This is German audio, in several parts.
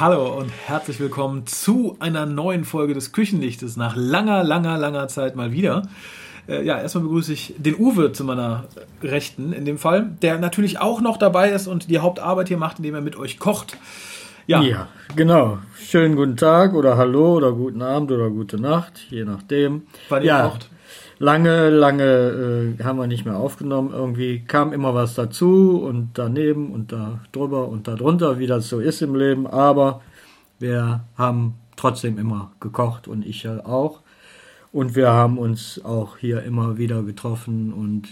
Hallo und herzlich willkommen zu einer neuen Folge des Küchenlichtes. Nach langer, langer, langer Zeit mal wieder. Äh, ja, erstmal begrüße ich den Uwe zu meiner Rechten in dem Fall, der natürlich auch noch dabei ist und die Hauptarbeit hier macht, indem er mit euch kocht. Ja. ja, genau. Schönen guten Tag oder Hallo oder guten Abend oder gute Nacht, je nachdem. Wann ihr ja, kocht. Lange, lange äh, haben wir nicht mehr aufgenommen. Irgendwie kam immer was dazu und daneben und da drüber und da drunter, wie das so ist im Leben. Aber wir haben trotzdem immer gekocht und ich ja auch. Und wir haben uns auch hier immer wieder getroffen und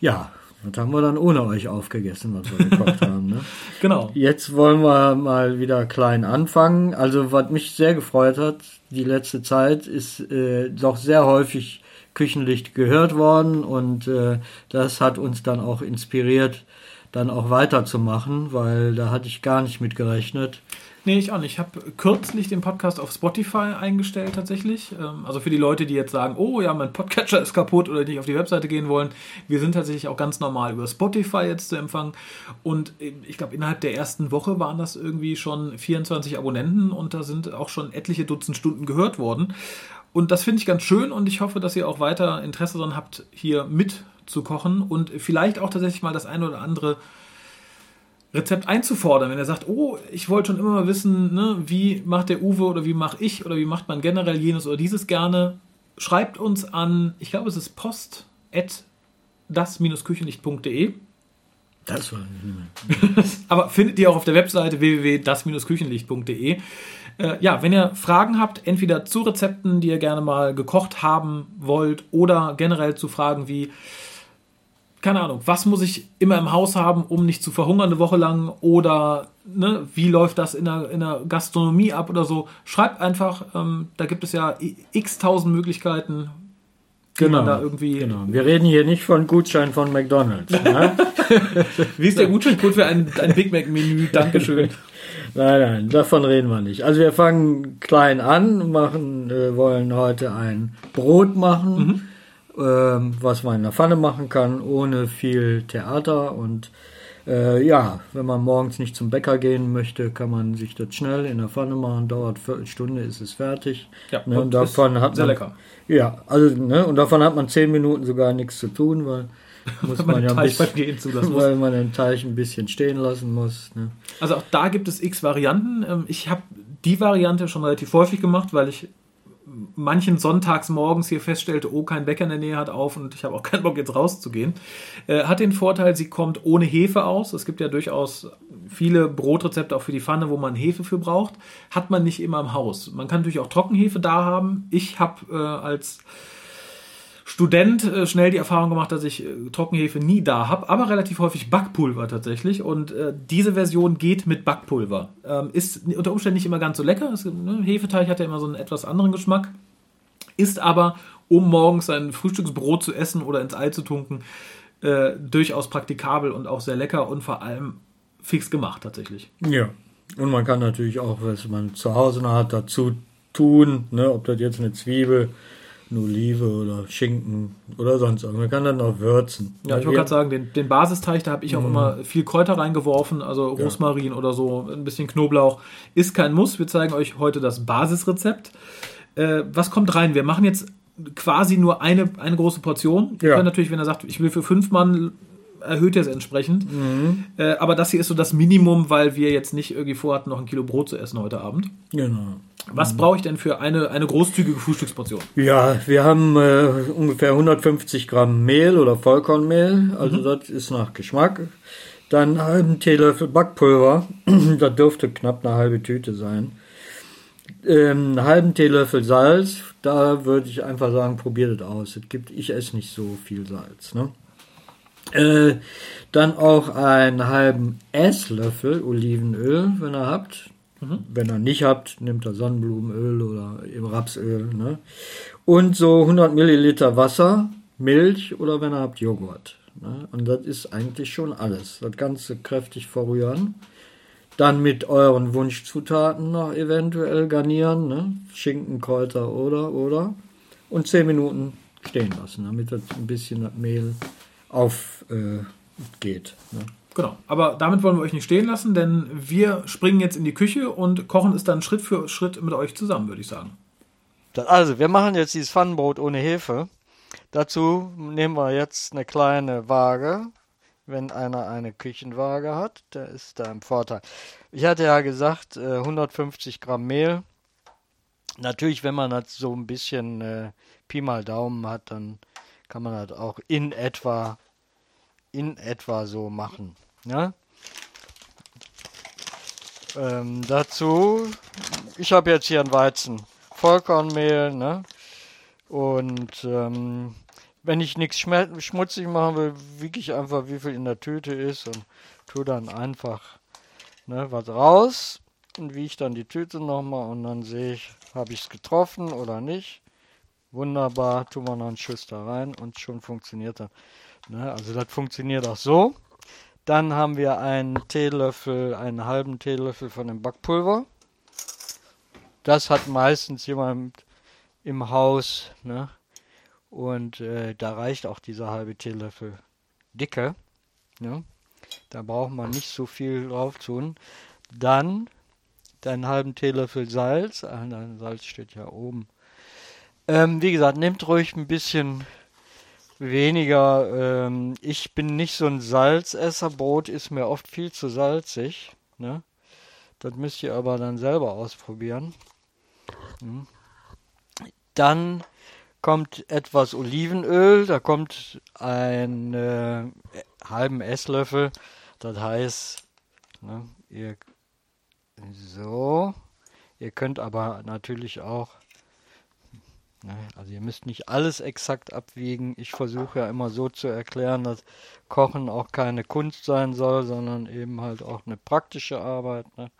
ja, das haben wir dann ohne euch aufgegessen, was wir gekocht haben. Ne? Genau. Jetzt wollen wir mal wieder klein anfangen. Also was mich sehr gefreut hat, die letzte Zeit ist äh, doch sehr häufig Küchenlicht gehört worden und äh, das hat uns dann auch inspiriert, dann auch weiterzumachen, weil da hatte ich gar nicht mit gerechnet. Nee, ich auch nicht. Ich habe kürzlich den Podcast auf Spotify eingestellt tatsächlich. Ähm, also für die Leute, die jetzt sagen, oh ja, mein Podcatcher ist kaputt oder nicht auf die Webseite gehen wollen. Wir sind tatsächlich auch ganz normal über Spotify jetzt zu empfangen. Und äh, ich glaube, innerhalb der ersten Woche waren das irgendwie schon 24 Abonnenten und da sind auch schon etliche Dutzend Stunden gehört worden. Und das finde ich ganz schön und ich hoffe, dass ihr auch weiter Interesse daran habt, hier mitzukochen und vielleicht auch tatsächlich mal das eine oder andere Rezept einzufordern, wenn er sagt, oh, ich wollte schon immer mal wissen, ne, wie macht der Uwe oder wie mache ich oder wie macht man generell jenes oder dieses gerne, schreibt uns an, ich glaube es ist post at das-küchenlicht.de. Das war Aber findet ihr auch auf der Webseite www.das-küchenlicht.de. Äh, ja, wenn ihr Fragen habt, entweder zu Rezepten, die ihr gerne mal gekocht haben wollt, oder generell zu Fragen wie, keine Ahnung, was muss ich immer im Haus haben, um nicht zu verhungern eine Woche lang oder ne, wie läuft das in der, in der Gastronomie ab oder so, schreibt einfach, ähm, da gibt es ja x tausend Möglichkeiten, Genau, da irgendwie genau. Wir reden hier nicht von Gutschein von McDonalds. Ne? Wie ist der Gutscheincode für ein, ein Big Mac Menü? Dankeschön. nein, nein, davon reden wir nicht. Also wir fangen klein an, machen, äh, wollen heute ein Brot machen. Mhm was man in der Pfanne machen kann, ohne viel Theater. Und äh, ja, wenn man morgens nicht zum Bäcker gehen möchte, kann man sich das schnell in der Pfanne machen. Dauert Viertelstunde, ist es fertig. Ja, ne, und davon hat sehr man, lecker. Ja, also ne, und davon hat man zehn Minuten sogar nichts zu tun, weil muss man, man ja bisschen, weil man den Teig ein bisschen stehen lassen muss. Ne? Also auch da gibt es x Varianten. Ähm, ich habe die Variante schon relativ häufig gemacht, weil ich manchen Sonntags morgens hier feststellte, oh, kein Bäcker in der Nähe hat auf und ich habe auch keinen Bock jetzt rauszugehen. Äh, hat den Vorteil, sie kommt ohne Hefe aus. Es gibt ja durchaus viele Brotrezepte auch für die Pfanne, wo man Hefe für braucht. Hat man nicht immer im Haus. Man kann natürlich auch Trockenhefe da haben. Ich habe äh, als Student äh, schnell die Erfahrung gemacht, dass ich äh, Trockenhefe nie da habe, aber relativ häufig Backpulver tatsächlich. Und äh, diese Version geht mit Backpulver. Ähm, ist unter Umständen nicht immer ganz so lecker. Es, ne, Hefeteig hat ja immer so einen etwas anderen Geschmack. Ist aber, um morgens ein Frühstücksbrot zu essen oder ins Ei zu tunken, äh, durchaus praktikabel und auch sehr lecker und vor allem fix gemacht tatsächlich. Ja. Und man kann natürlich auch, was man zu Hause noch hat, dazu tun, ne, ob das jetzt eine Zwiebel eine Olive oder Schinken oder sonst irgendwas. Man kann dann noch würzen. Ja, ich wollte gerade sagen, den, den Basisteig, da habe ich auch mm. immer viel Kräuter reingeworfen, also Rosmarin ja. oder so, ein bisschen Knoblauch. Ist kein Muss. Wir zeigen euch heute das Basisrezept. Äh, was kommt rein? Wir machen jetzt quasi nur eine, eine große Portion. Ja. Ihr könnt natürlich, wenn er sagt, ich will für fünf Mann erhöht er es entsprechend. Mhm. Äh, aber das hier ist so das Minimum, weil wir jetzt nicht irgendwie vorhatten, noch ein Kilo Brot zu essen heute Abend. Genau. Was brauche ich denn für eine, eine großzügige Frühstücksportion? Ja, wir haben äh, ungefähr 150 Gramm Mehl oder Vollkornmehl, also mhm. das ist nach Geschmack. Dann einen halben Teelöffel Backpulver, das dürfte knapp eine halbe Tüte sein. Ähm, einen halben Teelöffel Salz, da würde ich einfach sagen, probiert es aus. Es gibt, ich esse nicht so viel Salz. Ne? Äh, dann auch einen halben Esslöffel Olivenöl, wenn ihr habt. Mhm. Wenn ihr nicht habt, nehmt ihr Sonnenblumenöl oder Rapsöl. Ne? Und so 100 Milliliter Wasser, Milch oder wenn ihr habt Joghurt. Ne? Und das ist eigentlich schon alles. Das Ganze kräftig verrühren. Dann mit euren Wunschzutaten noch eventuell garnieren. Ne? Schinken, Kräuter oder, oder. Und 10 Minuten stehen lassen, damit das ein bisschen das Mehl aufgeht. Äh, ne? Genau, aber damit wollen wir euch nicht stehen lassen, denn wir springen jetzt in die Küche und kochen es dann Schritt für Schritt mit euch zusammen, würde ich sagen. Also, wir machen jetzt dieses Pfannenbrot ohne Hefe. Dazu nehmen wir jetzt eine kleine Waage. Wenn einer eine Küchenwaage hat, der ist da im Vorteil. Ich hatte ja gesagt, 150 äh, Gramm Mehl. Natürlich, wenn man das so ein bisschen äh, Pi mal Daumen hat, dann kann man das auch in etwa in etwa so machen. Ja? Ähm, dazu, ich habe jetzt hier ein Weizen Vollkornmehl, ne? Und ähm, wenn ich nichts schmutzig machen will, wiege ich einfach, wie viel in der Tüte ist und tue dann einfach ne, was raus und wiege dann die Tüte nochmal und dann sehe ich, habe ich es getroffen oder nicht. Wunderbar, tun wir noch einen Schuss da rein und schon funktioniert das. Ne, also das funktioniert auch so. Dann haben wir einen Teelöffel, einen halben Teelöffel von dem Backpulver. Das hat meistens jemand im Haus. Ne? Und äh, da reicht auch dieser halbe Teelöffel Dicke. Ne? Da braucht man nicht so viel drauf tun. Dann einen halben Teelöffel Salz. Ah, Salz steht ja oben. Ähm, wie gesagt, nehmt ruhig ein bisschen weniger. Ähm, ich bin nicht so ein Salzesser. Brot ist mir oft viel zu salzig. Ne? Das müsst ihr aber dann selber ausprobieren. Hm. Dann kommt etwas Olivenöl, da kommt ein äh, halben Esslöffel. Das heißt, ne, ihr so, ihr könnt aber natürlich auch? Also ihr müsst nicht alles exakt abwiegen. Ich versuche ja immer so zu erklären, dass Kochen auch keine Kunst sein soll, sondern eben halt auch eine praktische Arbeit. Ne?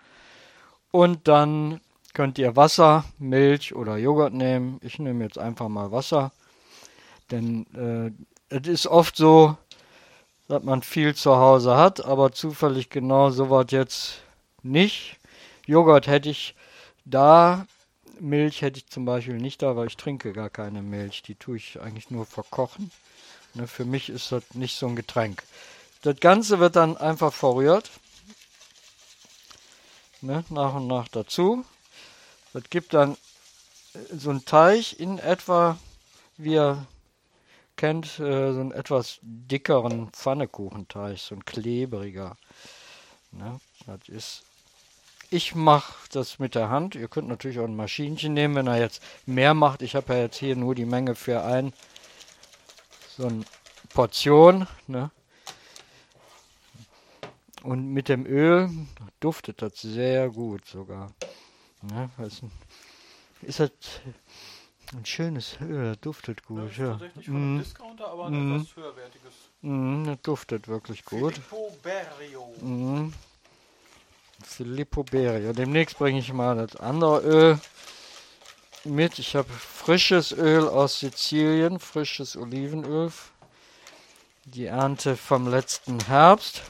Und dann könnt ihr Wasser, Milch oder Joghurt nehmen. Ich nehme jetzt einfach mal Wasser. Denn äh, es ist oft so, dass man viel zu Hause hat, aber zufällig genau so was jetzt nicht. Joghurt hätte ich da Milch hätte ich zum Beispiel nicht da, weil ich trinke gar keine Milch. Die tue ich eigentlich nur verkochen. Ne, für mich ist das nicht so ein Getränk. Das Ganze wird dann einfach verrührt. Ne, nach und nach dazu. Das gibt dann äh, so einen Teig in etwa, wie ihr kennt, äh, so einen etwas dickeren Pfannekuchenteig, so ein klebriger. Ne, das ist ich mache das mit der Hand. Ihr könnt natürlich auch ein Maschinchen nehmen, wenn er jetzt mehr macht. Ich habe ja jetzt hier nur die Menge für ein so eine Portion. Ne? Und mit dem Öl duftet das sehr gut sogar. Ne? Das ist das ein schönes Öl, duftet gut. Ja, ja. tatsächlich von einem mm. Discounter, aber ein mm. etwas höherwertiges. Mm, das duftet wirklich gut. Filippo Berio. Mm. Filippo Berio. Demnächst bringe ich mal das andere Öl mit. Ich habe frisches Öl aus Sizilien, frisches Olivenöl. Die Ernte vom letzten Herbst.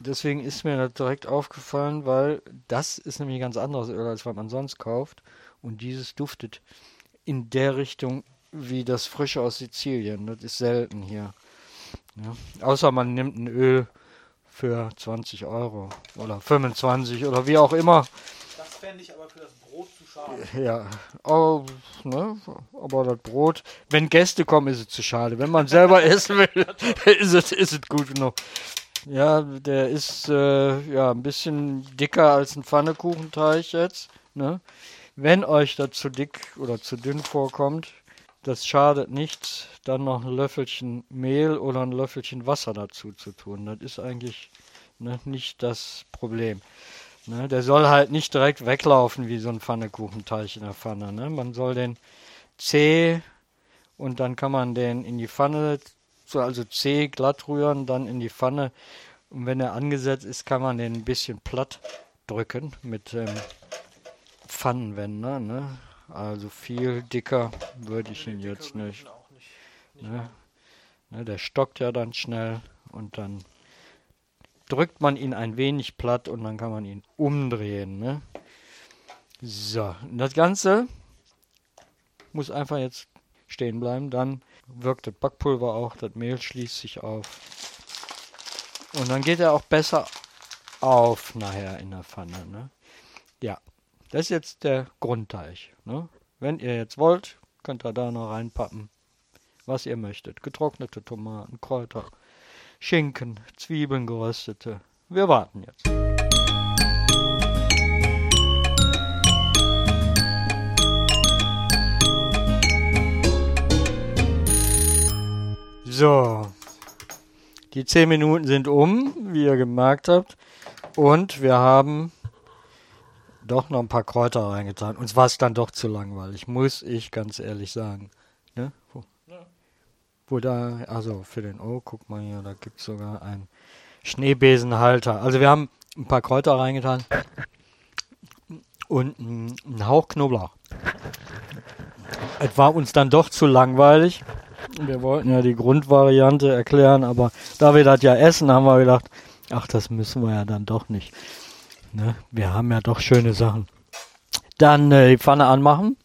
Deswegen ist mir das direkt aufgefallen, weil das ist nämlich ein ganz anderes Öl, als was man sonst kauft. Und dieses duftet in der Richtung wie das frische aus Sizilien. Das ist selten hier. Ja. Außer man nimmt ein Öl für 20 Euro oder 25 oder wie auch immer. Das fände ich aber für das Brot zu schade. Ja, oh, ne, aber das Brot, wenn Gäste kommen, ist es zu schade. Wenn man selber essen will, ist es, ist es gut genug. Ja, der ist äh, ja ein bisschen dicker als ein Pfannekuchenteig jetzt. Ne? Wenn euch das zu dick oder zu dünn vorkommt, das schadet nichts, dann noch ein Löffelchen Mehl oder ein Löffelchen Wasser dazu zu tun. Das ist eigentlich ne, nicht das Problem. Ne, der soll halt nicht direkt weglaufen wie so ein Pfannekuchenteig in der Pfanne. Ne? Man soll den zäh und dann kann man den in die Pfanne, so also zäh glatt rühren, dann in die Pfanne. Und wenn er angesetzt ist, kann man den ein bisschen platt drücken mit ähm, Pfannenwender. Ne? Also viel dicker würde ich ihn jetzt nicht. Ne? Ne, der stockt ja dann schnell und dann drückt man ihn ein wenig platt und dann kann man ihn umdrehen. Ne? So, das Ganze muss einfach jetzt stehen bleiben. Dann wirkt das Backpulver auch, das Mehl schließt sich auf. Und dann geht er auch besser auf nachher in der Pfanne. Ne? Ja, das ist jetzt der Grundteig. Ne? Wenn ihr jetzt wollt, könnt ihr da noch reinpappen, was ihr möchtet. Getrocknete Tomaten, Kräuter, Schinken, Zwiebeln geröstete. Wir warten jetzt. So, die 10 Minuten sind um, wie ihr gemerkt habt. Und wir haben doch noch ein paar Kräuter reingetan. Uns war es dann doch zu langweilig, muss ich ganz ehrlich sagen. Ne? Wo, ja. wo da, also für den O, guck mal hier, da gibt es sogar einen Schneebesenhalter. Also wir haben ein paar Kräuter reingetan und einen Hauch Knoblauch. Es war uns dann doch zu langweilig. Wir wollten ja die Grundvariante erklären, aber da wir das ja essen, haben wir gedacht, ach, das müssen wir ja dann doch nicht. Ne? Wir haben ja doch schöne Sachen. Dann äh, die Pfanne anmachen.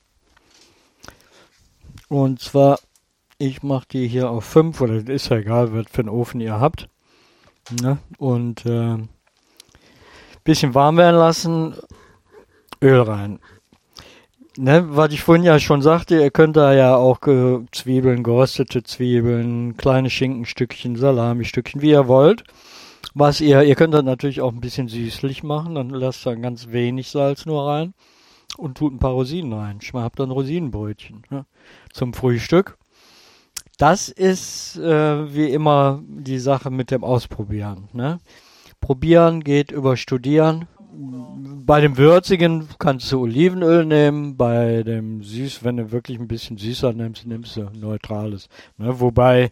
Und zwar, ich mache die hier auf 5 oder ist ja egal, was für einen Ofen ihr habt. Ne? Und äh, bisschen warm werden lassen, Öl rein ne, was ich vorhin ja schon sagte, ihr könnt da ja auch äh, Zwiebeln, geröstete Zwiebeln, kleine Schinkenstückchen, Salamistückchen, wie ihr wollt. Was ihr, ihr könnt das natürlich auch ein bisschen süßlich machen, dann lasst da ganz wenig Salz nur rein und tut ein paar Rosinen rein. Ich habt dann Rosinenbrötchen ne, zum Frühstück. Das ist äh, wie immer die Sache mit dem Ausprobieren. Ne? Probieren geht über Studieren bei dem würzigen kannst du Olivenöl nehmen, bei dem süß, wenn du wirklich ein bisschen süßer nimmst, nimmst du neutrales. Ne? Wobei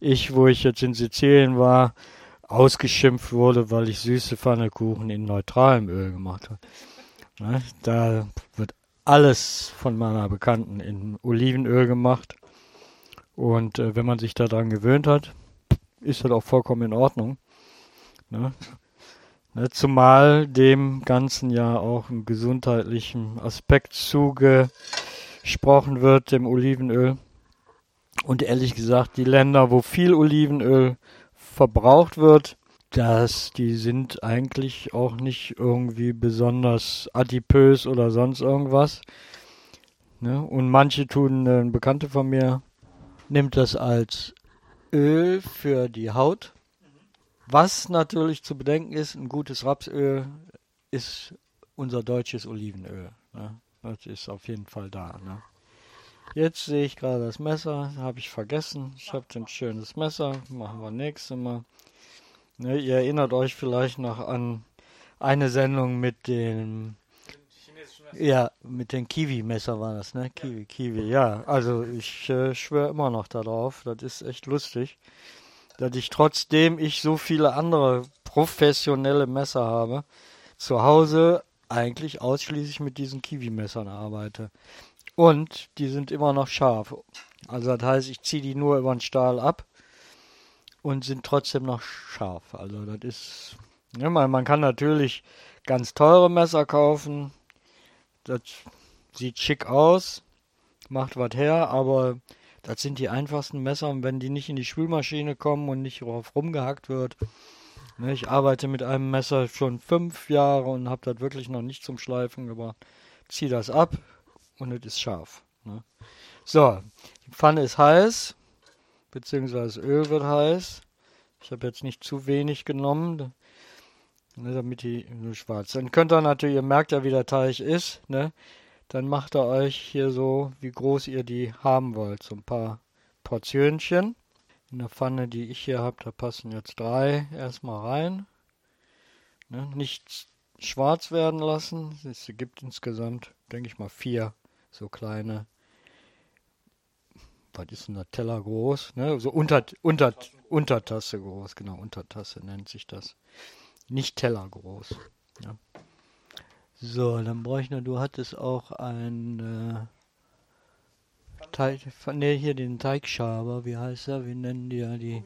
ich, wo ich jetzt in Sizilien war, ausgeschimpft wurde, weil ich süße Pfannekuchen in neutralem Öl gemacht habe. Ne? Da wird alles von meiner Bekannten in Olivenöl gemacht. Und äh, wenn man sich daran gewöhnt hat, ist das auch vollkommen in Ordnung. Ne? Ne, zumal dem Ganzen ja auch ein gesundheitlichen Aspekt zugesprochen wird, dem Olivenöl. Und ehrlich gesagt, die Länder, wo viel Olivenöl verbraucht wird, das, die sind eigentlich auch nicht irgendwie besonders adipös oder sonst irgendwas. Ne? Und manche tun, äh, ein Bekannte von mir nimmt das als Öl für die Haut was natürlich zu bedenken ist, ein gutes Rapsöl ist unser deutsches Olivenöl. Ne? Das ist auf jeden Fall da. Ne? Jetzt sehe ich gerade das Messer, habe ich vergessen. Ich habe ein schönes Messer, machen wir nächstes Mal. Ne, ihr erinnert euch vielleicht noch an eine Sendung mit dem ja, mit dem Kiwi-Messer war das, ne? Kiwi, Kiwi, ja. Also ich äh, schwöre immer noch darauf. Das ist echt lustig dass ich trotzdem ich so viele andere professionelle Messer habe, zu Hause eigentlich ausschließlich mit diesen Kiwi-Messern arbeite. Und die sind immer noch scharf. Also das heißt, ich ziehe die nur über den Stahl ab und sind trotzdem noch scharf. Also das ist, ja, man, man kann natürlich ganz teure Messer kaufen. Das sieht schick aus, macht was her, aber das sind die einfachsten Messer und wenn die nicht in die Spülmaschine kommen und nicht drauf rumgehackt wird. Ne, ich arbeite mit einem Messer schon fünf Jahre und habe das wirklich noch nicht zum Schleifen gebracht. Ziehe das ab und es ist scharf. Ne? So, die Pfanne ist heiß, beziehungsweise das Öl wird heiß. Ich habe jetzt nicht zu wenig genommen, ne, damit die nur schwarz. Dann könnt ihr natürlich, ihr merkt ja, wie der Teig ist. Ne? dann macht ihr euch hier so, wie groß ihr die haben wollt. So ein paar Portionchen. In der Pfanne, die ich hier habe, da passen jetzt drei erstmal rein. Ne, nicht schwarz werden lassen. Es gibt insgesamt, denke ich mal, vier so kleine. Was ist denn der Teller groß? Ne? So unter, unter, Untertasse groß, genau, Untertasse nennt sich das. Nicht Teller groß. Ja. So, dann brauche ich du hattest auch ein äh, Teig, ne, hier den Teigschaber, wie heißt er? Wie nennen die ja die,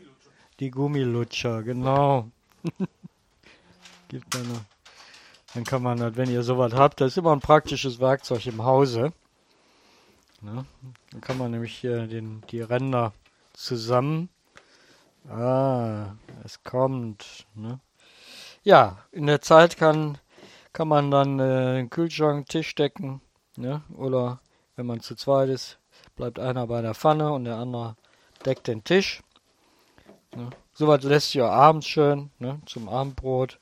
die Gummilutscher, genau. Gibt da noch. Dann kann man halt, wenn ihr sowas habt, das ist immer ein praktisches Werkzeug im Hause. Ne? Dann kann man nämlich hier den, die Ränder zusammen. Ah, es kommt. Ne? Ja, in der Zeit kann, kann man dann äh, den Kühlschrank, Tisch decken. Ne? Oder wenn man zu zweit ist, bleibt einer bei der Pfanne und der andere deckt den Tisch. Ne? Sowas lässt sich auch abends schön ne? zum Abendbrot.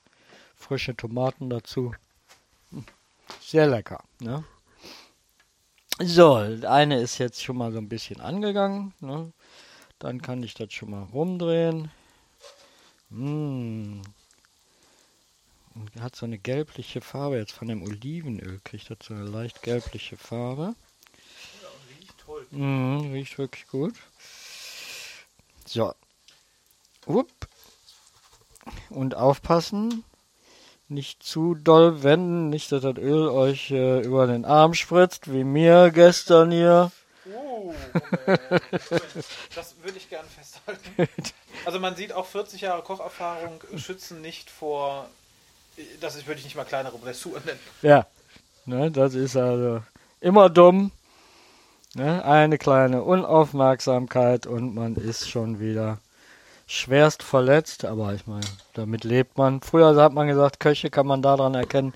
Frische Tomaten dazu. Sehr lecker. Ne? So, eine ist jetzt schon mal so ein bisschen angegangen. Ne? Dann kann ich das schon mal rumdrehen. Mmh. Und hat so eine gelbliche Farbe. Jetzt von dem Olivenöl kriegt das so eine leicht gelbliche Farbe. Ja, riecht toll. Mmh, riecht wirklich gut. So. Upp. Und aufpassen. Nicht zu doll wenden, nicht, dass das Öl euch äh, über den Arm spritzt, wie mir gestern hier. Oh, das würde ich gerne festhalten. Also man sieht auch 40 Jahre Kocherfahrung schützen nicht vor, das ist, würde ich nicht mal kleinere Blessuren nennen. Ja, ne, das ist also immer dumm. Ne, eine kleine Unaufmerksamkeit und man ist schon wieder schwerst verletzt, aber ich meine, damit lebt man. Früher hat man gesagt, Köche kann man daran erkennen,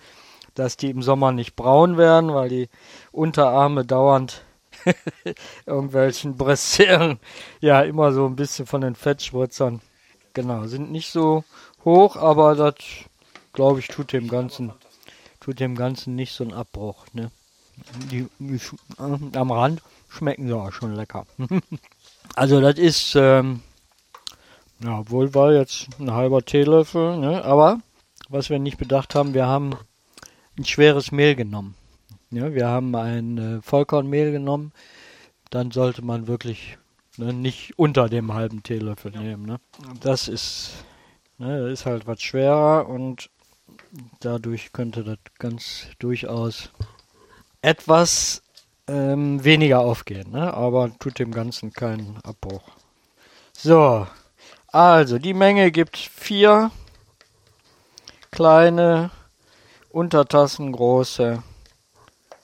dass die im Sommer nicht braun werden, weil die Unterarme dauernd irgendwelchen Bressieren ja immer so ein bisschen von den Fettspritzern genau sind nicht so hoch, aber das glaube ich tut dem ganzen tut dem ganzen nicht so einen Abbruch, ne? Die, die äh, am Rand schmecken sie auch schon lecker. also das ist ähm, ja, wohl war jetzt ein halber Teelöffel, ne? aber was wir nicht bedacht haben, wir haben ein schweres Mehl genommen. Ja, wir haben ein äh, Vollkornmehl genommen, dann sollte man wirklich ne, nicht unter dem halben Teelöffel ja. nehmen. Ne? Das ist, ne, das ist halt was schwerer und dadurch könnte das ganz durchaus etwas ähm, weniger aufgehen, ne? aber tut dem Ganzen keinen Abbruch. So, also, die Menge gibt vier kleine, untertassengroße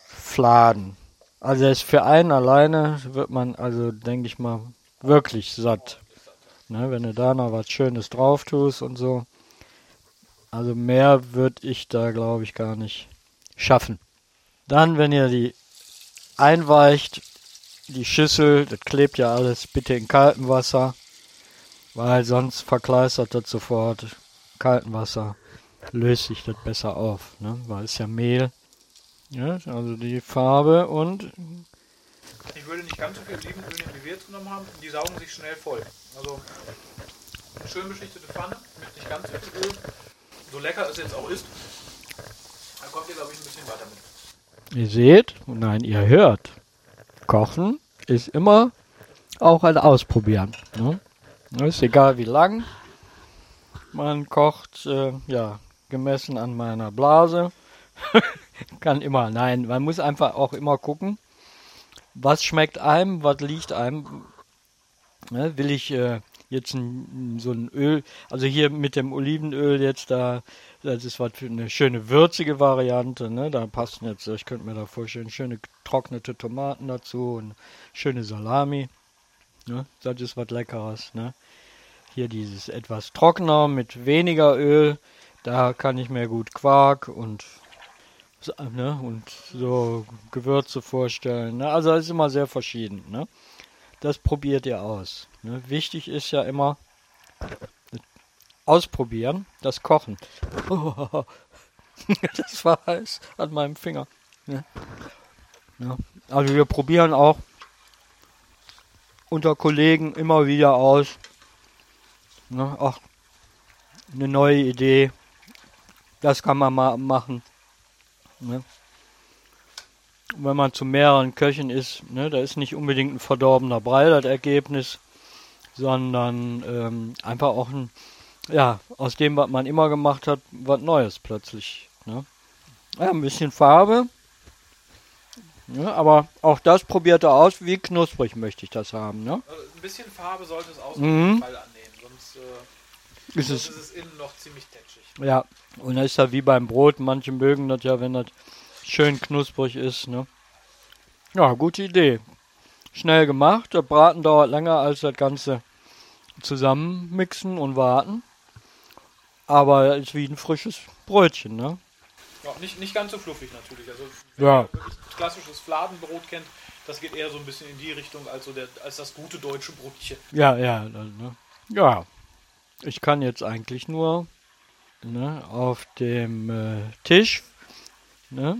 Fladen. Also ist für einen alleine wird man, also denke ich mal, wirklich satt. Ne, wenn du da noch was Schönes drauf tust und so. Also mehr würde ich da, glaube ich, gar nicht schaffen. Dann, wenn ihr die einweicht, die Schüssel, das klebt ja alles bitte in kaltem Wasser. Weil sonst verkleistert das sofort kalten Wasser, löst sich das besser auf, ne? weil es ja Mehl. Ja, also die Farbe und. Ich würde nicht ganz so viel Olivenöl nehmen, wie wir jetzt genommen haben. Die saugen sich schnell voll. Also eine schön beschichtete Pfanne mit nicht ganz so viel Öl. So lecker es jetzt auch ist, da kommt ihr, glaube ich, ein bisschen weiter mit. Ihr seht, nein, ihr hört. Kochen ist immer auch ein Ausprobieren. Ne? Ist egal wie lang. Man kocht, äh, ja, gemessen an meiner Blase. Kann immer, nein, man muss einfach auch immer gucken, was schmeckt einem, was liegt einem. Ne, will ich äh, jetzt ein, so ein Öl, also hier mit dem Olivenöl jetzt da, das ist was für eine schöne würzige Variante, ne? Da passen jetzt, ich könnte mir da vorstellen, schöne getrocknete Tomaten dazu und schöne Salami. Ne? Das ist was Leckeres. Ne? Hier dieses etwas trockener mit weniger Öl. Da kann ich mir gut Quark und, ne, und so Gewürze vorstellen. Ne? Also ist immer sehr verschieden. Ne? Das probiert ihr aus. Ne? Wichtig ist ja immer ausprobieren, das Kochen. das war heiß an meinem Finger. Ne? Ja. Also wir probieren auch unter Kollegen immer wieder aus. Ne, ach, eine neue Idee. Das kann man mal machen. Ne? Wenn man zu mehreren Köchen ist, ne, da ist nicht unbedingt ein verdorbener Brei das Ergebnis, sondern ähm, einfach auch ein, ja, aus dem, was man immer gemacht hat, was Neues plötzlich. Ne? Ja, ein bisschen Farbe, ja, aber auch das probiert er aus, wie knusprig möchte ich das haben. Ne? Also ein bisschen Farbe sollte es auch mhm. Fall annehmen, sonst, äh, ist, sonst es, ist es innen noch ziemlich tätschig. Ja, und das ist ja wie beim Brot. Manche mögen das ja, wenn das schön knusprig ist. Ne? Ja, gute Idee. Schnell gemacht. Der Braten dauert länger als das Ganze zusammenmixen und warten. aber ist wie ein frisches Brötchen, ne? Ja, nicht, nicht ganz so fluffig natürlich. Also, Ja. ihr wirklich klassisches Fladenbrot kennt, das geht eher so ein bisschen in die Richtung als, so der, als das gute deutsche Brötchen. Ja, ja, ne? ja. Ich kann jetzt eigentlich nur ne, auf dem äh, Tisch, ne,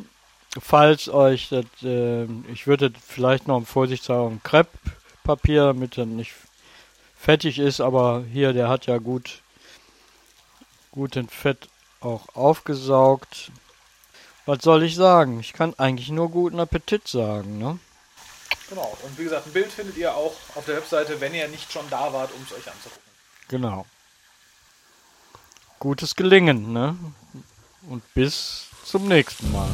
falls euch das, äh, ich würde vielleicht noch vorsichtshalber ein Krepppapier, damit er nicht fettig ist, aber hier, der hat ja gut, gut den Fett auch aufgesaugt. Was soll ich sagen? Ich kann eigentlich nur guten Appetit sagen, ne? Genau. Und wie gesagt, ein Bild findet ihr auch auf der Webseite, wenn ihr nicht schon da wart, um es euch anzugucken. Genau. Gutes Gelingen, ne? Und bis zum nächsten Mal.